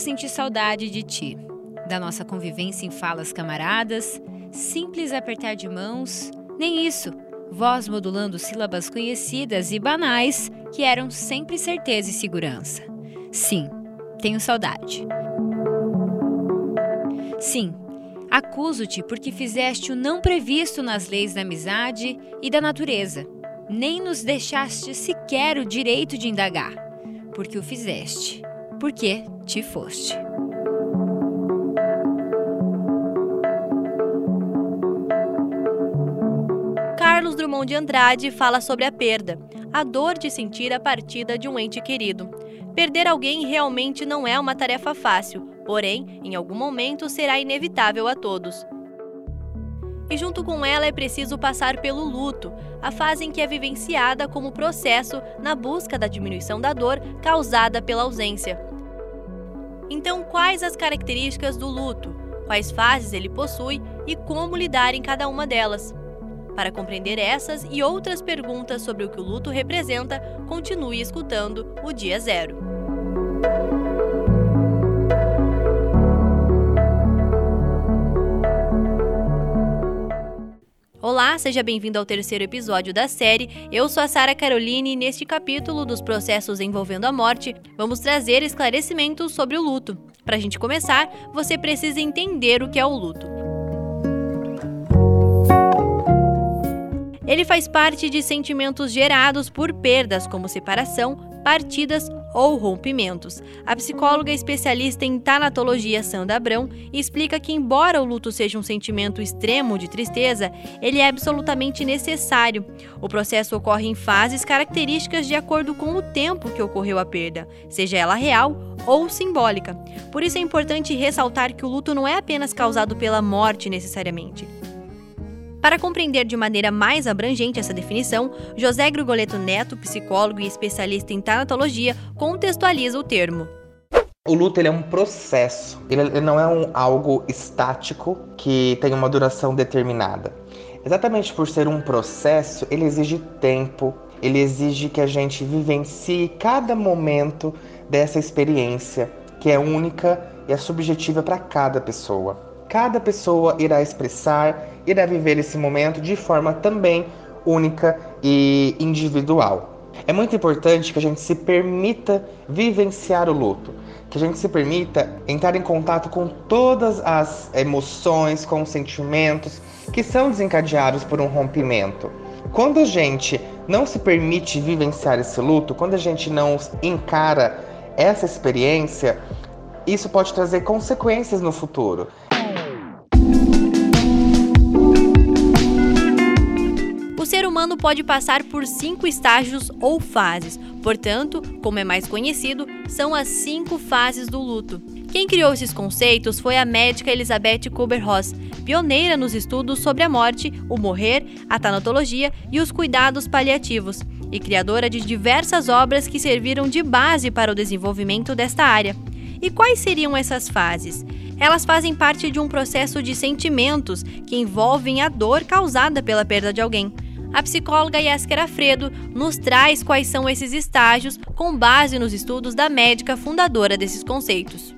para sentir saudade de ti, da nossa convivência em falas camaradas, simples apertar de mãos, nem isso, voz modulando sílabas conhecidas e banais que eram sempre certeza e segurança. Sim, tenho saudade. Sim, acuso-te porque fizeste o não previsto nas leis da amizade e da natureza, nem nos deixaste sequer o direito de indagar, porque o fizeste, porque te foste. Carlos Drummond de Andrade fala sobre a perda, a dor de sentir a partida de um ente querido. Perder alguém realmente não é uma tarefa fácil, porém, em algum momento será inevitável a todos. E junto com ela é preciso passar pelo luto, a fase em que é vivenciada como processo na busca da diminuição da dor causada pela ausência. Então, quais as características do luto? Quais fases ele possui e como lidar em cada uma delas? Para compreender essas e outras perguntas sobre o que o luto representa, continue escutando o Dia Zero. Olá, seja bem-vindo ao terceiro episódio da série. Eu sou a Sara Caroline e neste capítulo dos processos envolvendo a morte, vamos trazer esclarecimentos sobre o luto. Para a gente começar, você precisa entender o que é o luto. Ele faz parte de sentimentos gerados por perdas como separação, partidas ou rompimentos. A psicóloga especialista em tanatologia Sandra Abrão explica que, embora o luto seja um sentimento extremo de tristeza, ele é absolutamente necessário. O processo ocorre em fases características de acordo com o tempo que ocorreu a perda, seja ela real ou simbólica. Por isso é importante ressaltar que o luto não é apenas causado pela morte necessariamente. Para compreender de maneira mais abrangente essa definição, José Grugoleto Neto, psicólogo e especialista em tanatologia, contextualiza o termo. O luto ele é um processo, ele não é um, algo estático que tem uma duração determinada. Exatamente por ser um processo, ele exige tempo, ele exige que a gente vivencie cada momento dessa experiência, que é única e é subjetiva para cada pessoa. Cada pessoa irá expressar, irá viver esse momento de forma também única e individual. É muito importante que a gente se permita vivenciar o luto, que a gente se permita entrar em contato com todas as emoções, com os sentimentos que são desencadeados por um rompimento. Quando a gente não se permite vivenciar esse luto, quando a gente não encara essa experiência, isso pode trazer consequências no futuro. Humano pode passar por cinco estágios ou fases, portanto, como é mais conhecido, são as cinco fases do luto. Quem criou esses conceitos foi a médica Elizabeth Kubler-Ross, pioneira nos estudos sobre a morte, o morrer, a tanatologia e os cuidados paliativos, e criadora de diversas obras que serviram de base para o desenvolvimento desta área. E quais seriam essas fases? Elas fazem parte de um processo de sentimentos que envolvem a dor causada pela perda de alguém. A psicóloga Yasker Afredo nos traz quais são esses estágios com base nos estudos da médica fundadora desses conceitos.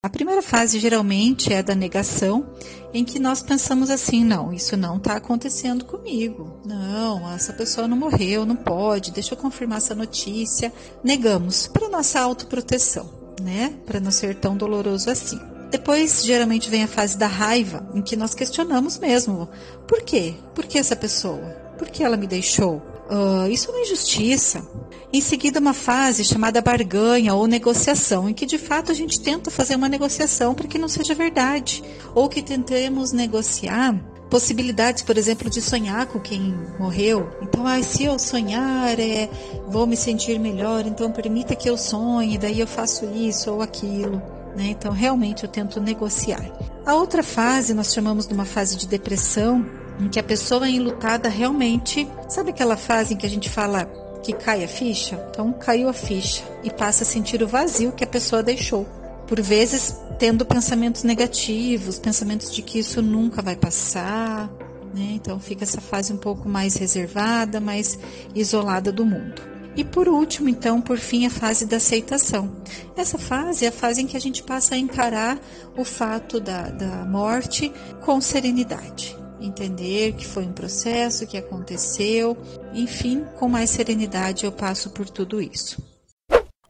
A primeira fase geralmente é da negação, em que nós pensamos assim: não, isso não está acontecendo comigo. Não, essa pessoa não morreu, não pode, deixa eu confirmar essa notícia. Negamos para nossa autoproteção, né? Para não ser tão doloroso assim. Depois, geralmente, vem a fase da raiva, em que nós questionamos mesmo: por quê? Por que essa pessoa? Por que ela me deixou? Uh, isso é uma injustiça. Em seguida, uma fase chamada barganha ou negociação, em que de fato a gente tenta fazer uma negociação para que não seja verdade, ou que tentemos negociar possibilidades, por exemplo, de sonhar com quem morreu. Então, ah, se eu sonhar, é, vou me sentir melhor, então permita que eu sonhe, daí eu faço isso ou aquilo. Né? Então, realmente eu tento negociar. A outra fase nós chamamos de uma fase de depressão, em que a pessoa enlutada realmente, sabe aquela fase em que a gente fala que cai a ficha? Então caiu a ficha e passa a sentir o vazio que a pessoa deixou. Por vezes tendo pensamentos negativos, pensamentos de que isso nunca vai passar, né? Então fica essa fase um pouco mais reservada, mais isolada do mundo. E por último, então, por fim, a fase da aceitação. Essa fase é a fase em que a gente passa a encarar o fato da, da morte com serenidade. Entender que foi um processo, que aconteceu, enfim, com mais serenidade eu passo por tudo isso.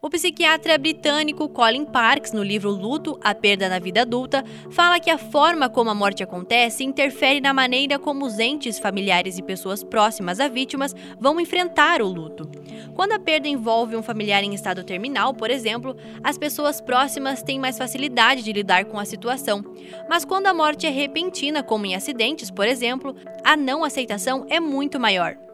O psiquiatra britânico Colin Parks, no livro Luto, a perda na vida adulta, fala que a forma como a morte acontece interfere na maneira como os entes familiares e pessoas próximas a vítimas vão enfrentar o luto. Quando a perda envolve um familiar em estado terminal, por exemplo, as pessoas próximas têm mais facilidade de lidar com a situação. Mas quando a morte é repentina, como em acidentes, por exemplo, a não aceitação é muito maior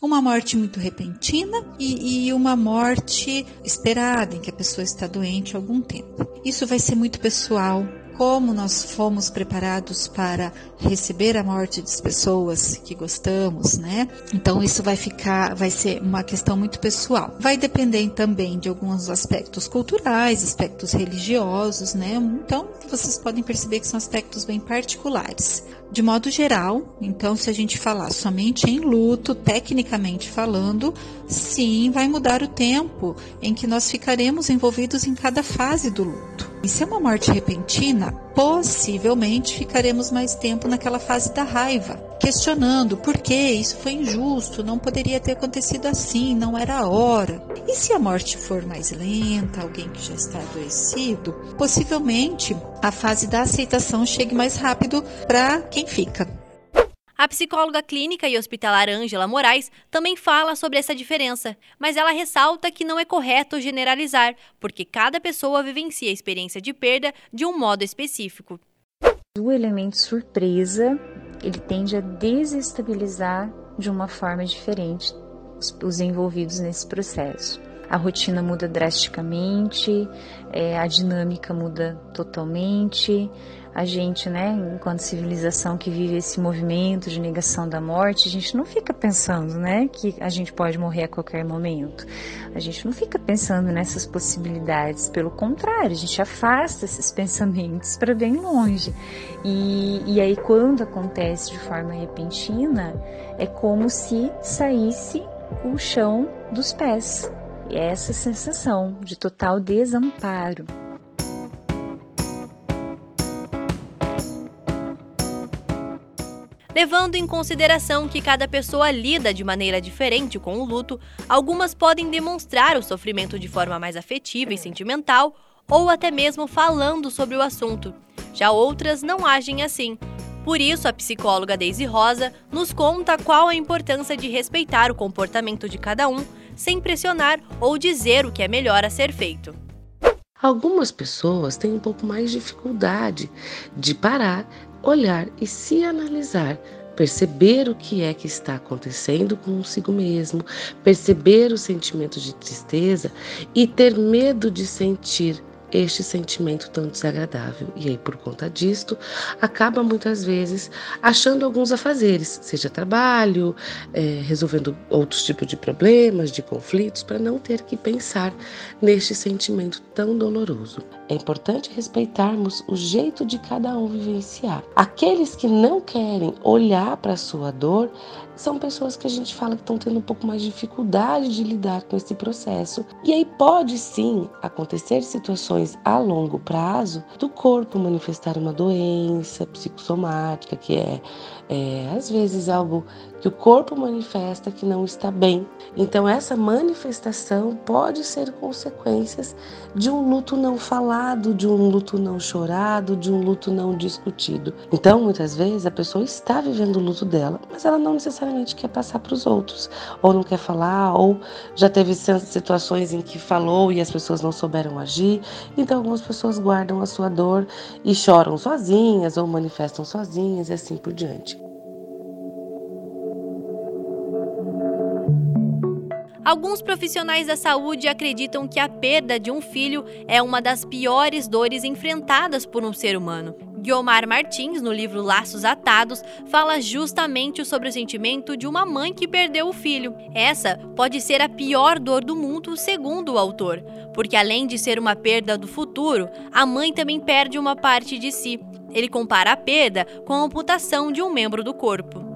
uma morte muito repentina e, e, uma morte esperada, em que a pessoa está doente há algum tempo. Isso vai ser muito pessoal. Como nós fomos preparados para receber a morte das pessoas que gostamos, né? Então isso vai ficar, vai ser uma questão muito pessoal. Vai depender também de alguns aspectos culturais, aspectos religiosos, né? Então vocês podem perceber que são aspectos bem particulares. De modo geral, então, se a gente falar somente em luto, tecnicamente falando, sim, vai mudar o tempo em que nós ficaremos envolvidos em cada fase do luto. E se é uma morte repentina, possivelmente ficaremos mais tempo naquela fase da raiva, questionando por que isso foi injusto, não poderia ter acontecido assim, não era a hora. E se a morte for mais lenta, alguém que já está adoecido, possivelmente a fase da aceitação chegue mais rápido para quem fica. A psicóloga clínica e hospitalar Ângela Moraes também fala sobre essa diferença, mas ela ressalta que não é correto generalizar, porque cada pessoa vivencia a experiência de perda de um modo específico. O elemento surpresa, ele tende a desestabilizar de uma forma diferente os envolvidos nesse processo. A rotina muda drasticamente, é, a dinâmica muda totalmente, a gente, né, enquanto civilização que vive esse movimento de negação da morte, a gente não fica pensando, né, que a gente pode morrer a qualquer momento. A gente não fica pensando nessas possibilidades, pelo contrário, a gente afasta esses pensamentos para bem longe. E, e aí, quando acontece de forma repentina, é como se saísse o chão dos pés. E é essa sensação de total desamparo. Levando em consideração que cada pessoa lida de maneira diferente com o luto, algumas podem demonstrar o sofrimento de forma mais afetiva e sentimental, ou até mesmo falando sobre o assunto. Já outras não agem assim. Por isso, a psicóloga Daisy Rosa nos conta qual a importância de respeitar o comportamento de cada um, sem pressionar ou dizer o que é melhor a ser feito. Algumas pessoas têm um pouco mais de dificuldade de parar, olhar e se analisar, perceber o que é que está acontecendo consigo mesmo, perceber o sentimento de tristeza e ter medo de sentir este sentimento tão desagradável. E aí, por conta disto, acaba muitas vezes achando alguns afazeres, seja trabalho, é, resolvendo outros tipos de problemas, de conflitos, para não ter que pensar neste sentimento tão doloroso. É importante respeitarmos o jeito de cada um vivenciar. Aqueles que não querem olhar para a sua dor são pessoas que a gente fala que estão tendo um pouco mais de dificuldade de lidar com esse processo. E aí pode sim acontecer situações a longo prazo do corpo manifestar uma doença psicossomática, que é, é às vezes algo que o corpo manifesta que não está bem. Então essa manifestação pode ser consequências de um luto não falado, de um luto não chorado, de um luto não discutido. Então muitas vezes a pessoa está vivendo o luto dela, mas ela não necessariamente quer passar para os outros, ou não quer falar, ou já teve situações em que falou e as pessoas não souberam agir. Então, algumas pessoas guardam a sua dor e choram sozinhas ou manifestam sozinhas e assim por diante. Alguns profissionais da saúde acreditam que a perda de um filho é uma das piores dores enfrentadas por um ser humano. Guiomar Martins, no livro Laços Atados, fala justamente sobre o sentimento de uma mãe que perdeu o filho. Essa pode ser a pior dor do mundo, segundo o autor, porque além de ser uma perda do futuro, a mãe também perde uma parte de si. Ele compara a perda com a amputação de um membro do corpo.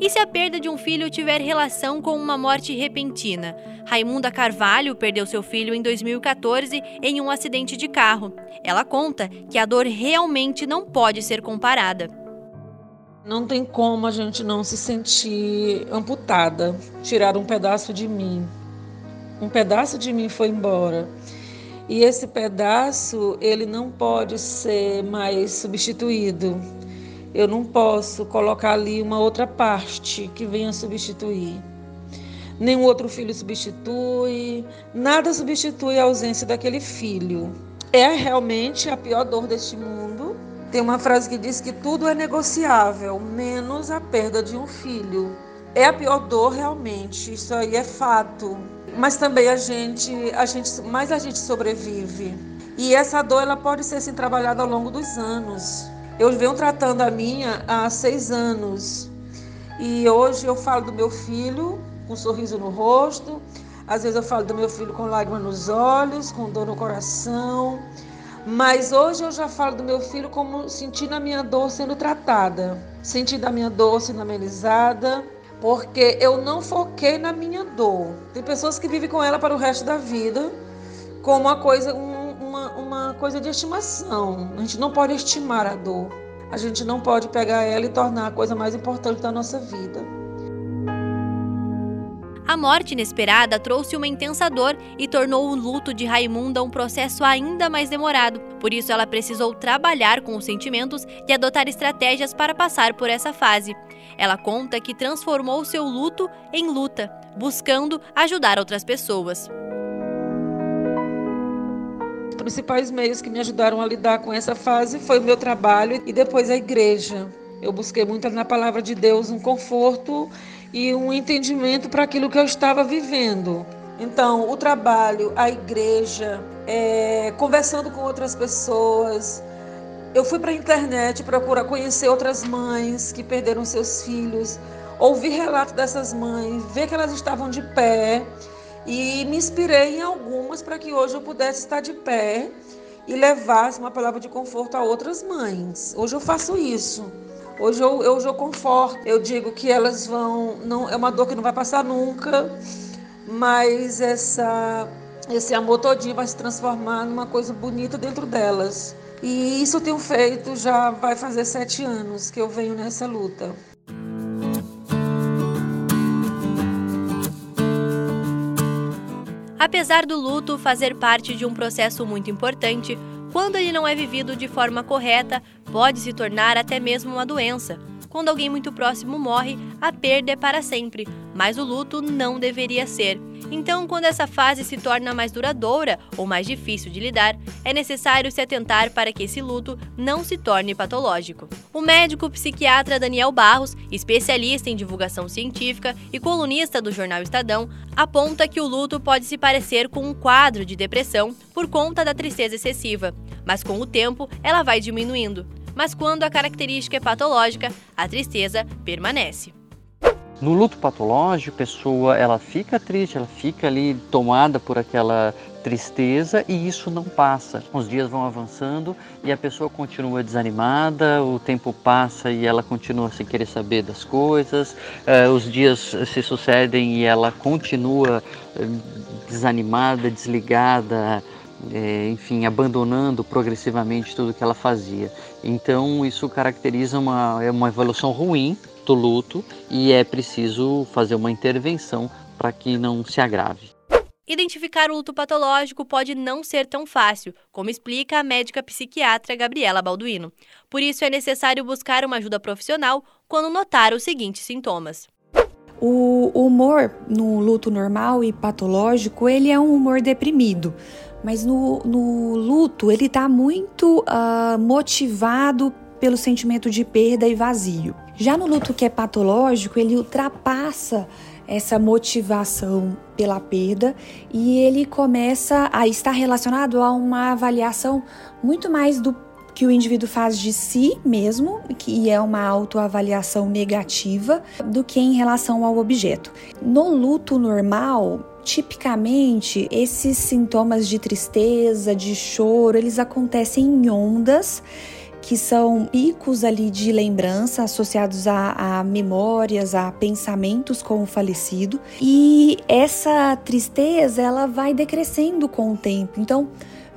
E se a perda de um filho tiver relação com uma morte repentina? Raimunda Carvalho perdeu seu filho em 2014 em um acidente de carro. Ela conta que a dor realmente não pode ser comparada. Não tem como a gente não se sentir amputada, tirar um pedaço de mim. Um pedaço de mim foi embora. E esse pedaço, ele não pode ser mais substituído eu não posso colocar ali uma outra parte que venha substituir. Nenhum outro filho substitui, nada substitui a ausência daquele filho. É realmente a pior dor deste mundo. Tem uma frase que diz que tudo é negociável, menos a perda de um filho. É a pior dor realmente, isso aí é fato. Mas também a gente, a gente, mais a gente sobrevive. E essa dor ela pode ser assim, trabalhada ao longo dos anos. Eu venho tratando a minha há seis anos. E hoje eu falo do meu filho com um sorriso no rosto, às vezes eu falo do meu filho com lágrimas nos olhos, com dor no coração, mas hoje eu já falo do meu filho como sentindo a minha dor sendo tratada, sentindo a minha dor sendo amenizada, porque eu não foquei na minha dor. Tem pessoas que vivem com ela para o resto da vida, como uma coisa, um uma coisa de estimação. A gente não pode estimar a dor. A gente não pode pegar ela e tornar a coisa mais importante da nossa vida. A morte inesperada trouxe uma intensa dor e tornou o luto de Raimunda um processo ainda mais demorado. Por isso, ela precisou trabalhar com os sentimentos e adotar estratégias para passar por essa fase. Ela conta que transformou seu luto em luta, buscando ajudar outras pessoas principais meios que me ajudaram a lidar com essa fase foi o meu trabalho e depois a igreja. Eu busquei muito na palavra de Deus um conforto e um entendimento para aquilo que eu estava vivendo. Então, o trabalho, a igreja, é, conversando com outras pessoas. Eu fui para a internet procurar conhecer outras mães que perderam seus filhos, ouvir relatos dessas mães, ver que elas estavam de pé e me inspirei em algumas para que hoje eu pudesse estar de pé e levasse uma palavra de conforto a outras mães. Hoje eu faço isso. Hoje eu, eu, eu conforto, eu digo que elas vão, não é uma dor que não vai passar nunca, mas essa, esse amor todinho vai se transformar numa coisa bonita dentro delas. E isso eu tenho feito já vai fazer sete anos que eu venho nessa luta. Apesar do luto fazer parte de um processo muito importante, quando ele não é vivido de forma correta, pode se tornar até mesmo uma doença. Quando alguém muito próximo morre, a perda é para sempre, mas o luto não deveria ser. Então, quando essa fase se torna mais duradoura ou mais difícil de lidar, é necessário se atentar para que esse luto não se torne patológico. O médico psiquiatra Daniel Barros, especialista em divulgação científica e colunista do jornal Estadão, aponta que o luto pode se parecer com um quadro de depressão por conta da tristeza excessiva, mas com o tempo ela vai diminuindo mas quando a característica é patológica, a tristeza permanece. No luto patológico, a pessoa ela fica triste, ela fica ali tomada por aquela tristeza e isso não passa. Os dias vão avançando e a pessoa continua desanimada, o tempo passa e ela continua sem querer saber das coisas, uh, os dias se sucedem e ela continua uh, desanimada, desligada, é, enfim, abandonando progressivamente tudo que ela fazia. Então, isso caracteriza uma, é uma evolução ruim do luto e é preciso fazer uma intervenção para que não se agrave. Identificar o luto patológico pode não ser tão fácil, como explica a médica psiquiatra Gabriela Balduino. Por isso, é necessário buscar uma ajuda profissional quando notar os seguintes sintomas. O humor no luto normal e patológico, ele é um humor deprimido. Mas no, no luto, ele está muito uh, motivado pelo sentimento de perda e vazio. Já no luto que é patológico, ele ultrapassa essa motivação pela perda e ele começa a estar relacionado a uma avaliação muito mais do que o indivíduo faz de si mesmo, que é uma autoavaliação negativa, do que em relação ao objeto. No luto normal, tipicamente esses sintomas de tristeza, de choro, eles acontecem em ondas que são picos ali de lembrança associados a, a memórias, a pensamentos com o falecido. E essa tristeza ela vai decrescendo com o tempo. Então,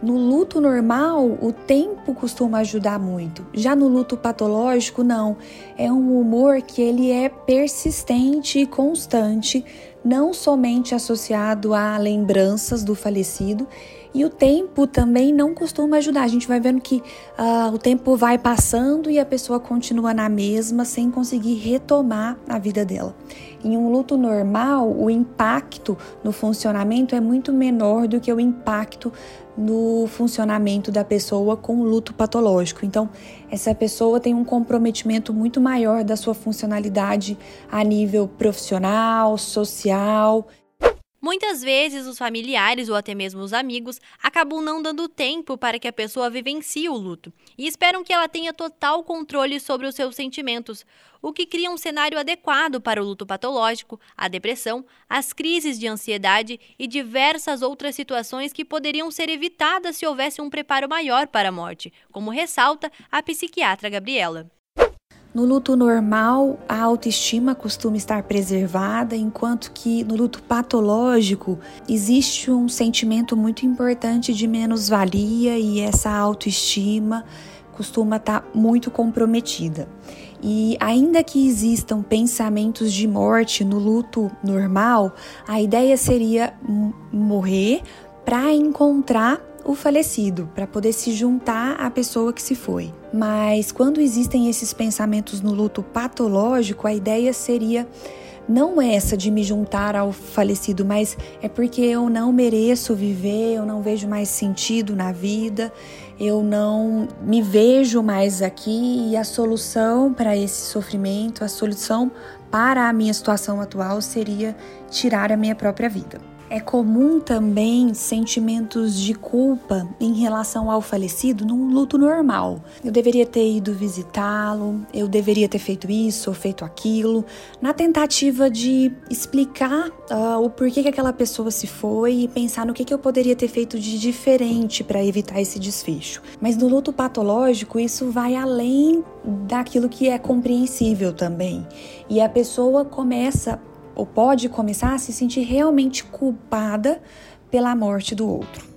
no luto normal, o tempo costuma ajudar muito. Já no luto patológico, não. É um humor que ele é persistente e constante, não somente associado a lembranças do falecido, e o tempo também não costuma ajudar. A gente vai vendo que uh, o tempo vai passando e a pessoa continua na mesma, sem conseguir retomar a vida dela. Em um luto normal, o impacto no funcionamento é muito menor do que o impacto no funcionamento da pessoa com o luto patológico. Então, essa pessoa tem um comprometimento muito maior da sua funcionalidade a nível profissional, social Muitas vezes, os familiares ou até mesmo os amigos acabam não dando tempo para que a pessoa vivencie o luto e esperam que ela tenha total controle sobre os seus sentimentos, o que cria um cenário adequado para o luto patológico, a depressão, as crises de ansiedade e diversas outras situações que poderiam ser evitadas se houvesse um preparo maior para a morte, como ressalta a psiquiatra Gabriela. No luto normal, a autoestima costuma estar preservada, enquanto que no luto patológico existe um sentimento muito importante de menos-valia e essa autoestima costuma estar muito comprometida. E ainda que existam pensamentos de morte no luto normal, a ideia seria morrer para encontrar o falecido, para poder se juntar à pessoa que se foi. Mas quando existem esses pensamentos no luto patológico, a ideia seria não essa de me juntar ao falecido, mas é porque eu não mereço viver, eu não vejo mais sentido na vida, eu não me vejo mais aqui e a solução para esse sofrimento, a solução para a minha situação atual seria tirar a minha própria vida. É comum também sentimentos de culpa em relação ao falecido num luto normal. Eu deveria ter ido visitá-lo, eu deveria ter feito isso ou feito aquilo, na tentativa de explicar uh, o porquê que aquela pessoa se foi e pensar no que, que eu poderia ter feito de diferente para evitar esse desfecho. Mas no luto patológico, isso vai além daquilo que é compreensível também. E a pessoa começa ou pode começar a se sentir realmente culpada pela morte do outro.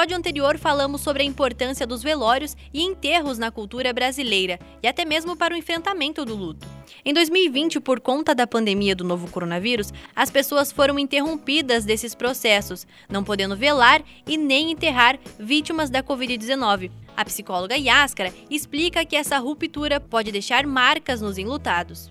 Episódio anterior, falamos sobre a importância dos velórios e enterros na cultura brasileira e até mesmo para o enfrentamento do luto. Em 2020, por conta da pandemia do novo coronavírus, as pessoas foram interrompidas desses processos, não podendo velar e nem enterrar vítimas da Covid-19. A psicóloga Yáscara explica que essa ruptura pode deixar marcas nos enlutados.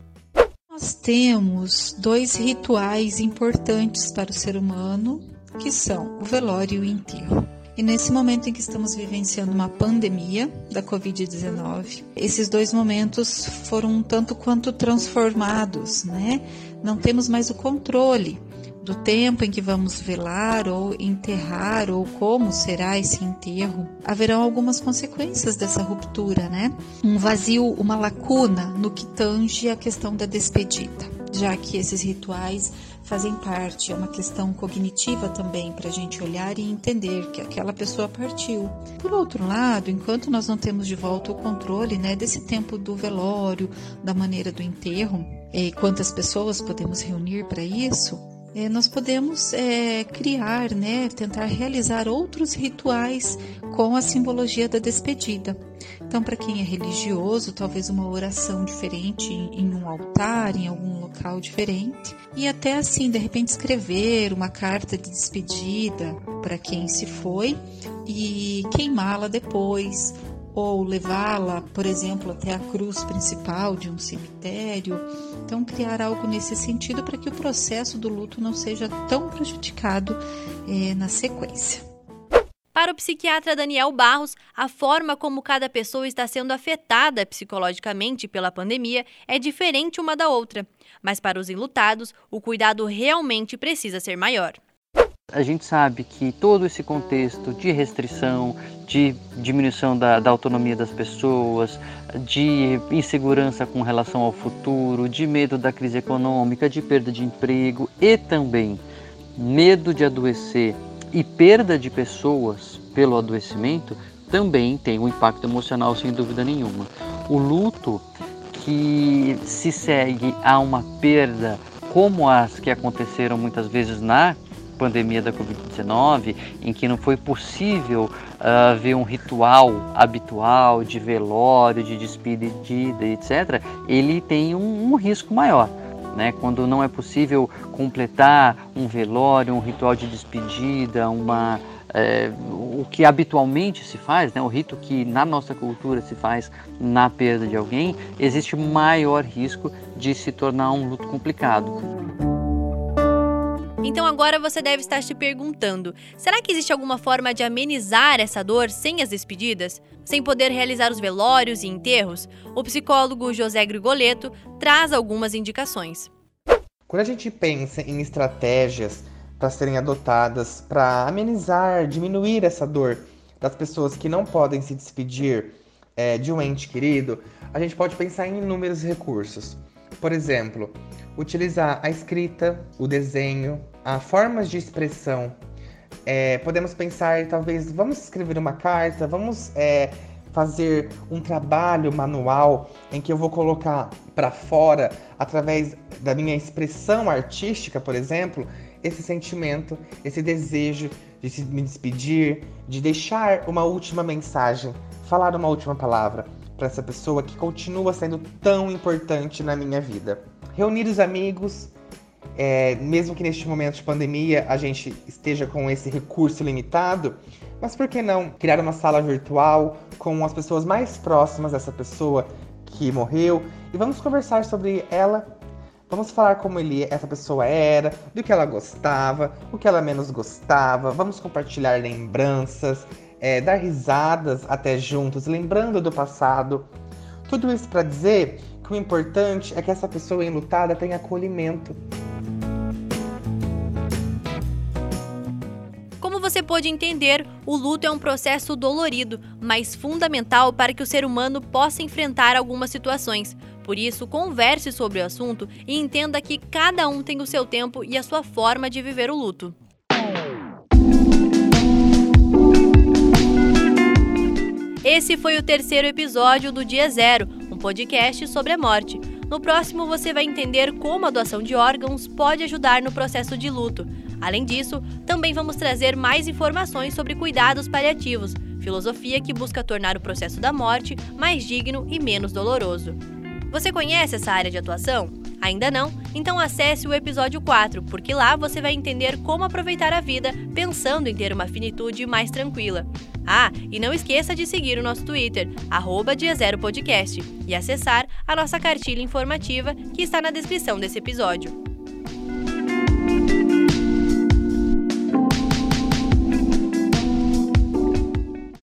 Nós temos dois rituais importantes para o ser humano, que são o velório e o enterro. E nesse momento em que estamos vivenciando uma pandemia da Covid-19, esses dois momentos foram um tanto quanto transformados, né? Não temos mais o controle do tempo em que vamos velar ou enterrar ou como será esse enterro, haverão algumas consequências dessa ruptura, né? Um vazio, uma lacuna no que tange a questão da despedida, já que esses rituais fazem parte, é uma questão cognitiva também para a gente olhar e entender que aquela pessoa partiu. Por outro lado, enquanto nós não temos de volta o controle né, desse tempo do velório, da maneira do enterro, e quantas pessoas podemos reunir para isso, é, nós podemos é, criar, né, tentar realizar outros rituais com a simbologia da despedida. Então, para quem é religioso, talvez uma oração diferente em um altar, em algum local diferente, e até assim, de repente, escrever uma carta de despedida para quem se foi e queimá-la depois, ou levá-la, por exemplo, até a cruz principal de um cemitério. Então, criar algo nesse sentido para que o processo do luto não seja tão prejudicado eh, na sequência. Para o psiquiatra Daniel Barros, a forma como cada pessoa está sendo afetada psicologicamente pela pandemia é diferente uma da outra. Mas para os enlutados, o cuidado realmente precisa ser maior. A gente sabe que todo esse contexto de restrição, de diminuição da, da, autonomia das pessoas, de insegurança com relação ao futuro, de medo da crise econômica, de perda de emprego e também medo de adoecer e perda de pessoas pelo adoecimento também tem um impacto emocional sem dúvida nenhuma. O luto que se segue a uma perda como as que aconteceram muitas vezes na pandemia da Covid-19, em que não foi possível uh, ver um ritual habitual de velório, de despedida, etc., ele tem um, um risco maior. Né? Quando não é possível completar um velório, um ritual de despedida, uma, é, o que habitualmente se faz, né, o rito que na nossa cultura se faz na perda de alguém, existe maior risco de se tornar um luto complicado. Então agora você deve estar se perguntando: será que existe alguma forma de amenizar essa dor sem as despedidas? Sem poder realizar os velórios e enterros? O psicólogo José Grigoleto traz algumas indicações. Quando a gente pensa em estratégias para serem adotadas para amenizar, diminuir essa dor das pessoas que não podem se despedir é, de um ente querido, a gente pode pensar em inúmeros recursos. Por exemplo, utilizar a escrita, o desenho, as formas de expressão. É, podemos pensar, talvez, vamos escrever uma carta, vamos é, fazer um trabalho manual em que eu vou colocar para fora, através da minha expressão artística, por exemplo, esse sentimento, esse desejo de se me despedir, de deixar uma última mensagem, falar uma última palavra para essa pessoa que continua sendo tão importante na minha vida. Reunir os amigos, é, mesmo que neste momento de pandemia a gente esteja com esse recurso limitado, mas por que não criar uma sala virtual com as pessoas mais próximas dessa pessoa que morreu e vamos conversar sobre ela Vamos falar como ele, essa pessoa era, do que ela gostava, o que ela menos gostava. Vamos compartilhar lembranças, é, dar risadas até juntos, lembrando do passado. Tudo isso para dizer que o importante é que essa pessoa enlutada tenha acolhimento. Você pode entender, o luto é um processo dolorido, mas fundamental para que o ser humano possa enfrentar algumas situações. Por isso, converse sobre o assunto e entenda que cada um tem o seu tempo e a sua forma de viver o luto. Esse foi o terceiro episódio do Dia Zero, um podcast sobre a morte. No próximo, você vai entender como a doação de órgãos pode ajudar no processo de luto. Além disso, também vamos trazer mais informações sobre cuidados paliativos, filosofia que busca tornar o processo da morte mais digno e menos doloroso. Você conhece essa área de atuação? Ainda não? Então acesse o episódio 4, porque lá você vai entender como aproveitar a vida pensando em ter uma finitude mais tranquila. Ah, e não esqueça de seguir o nosso Twitter, arroba Dia Podcast, e acessar a nossa cartilha informativa que está na descrição desse episódio.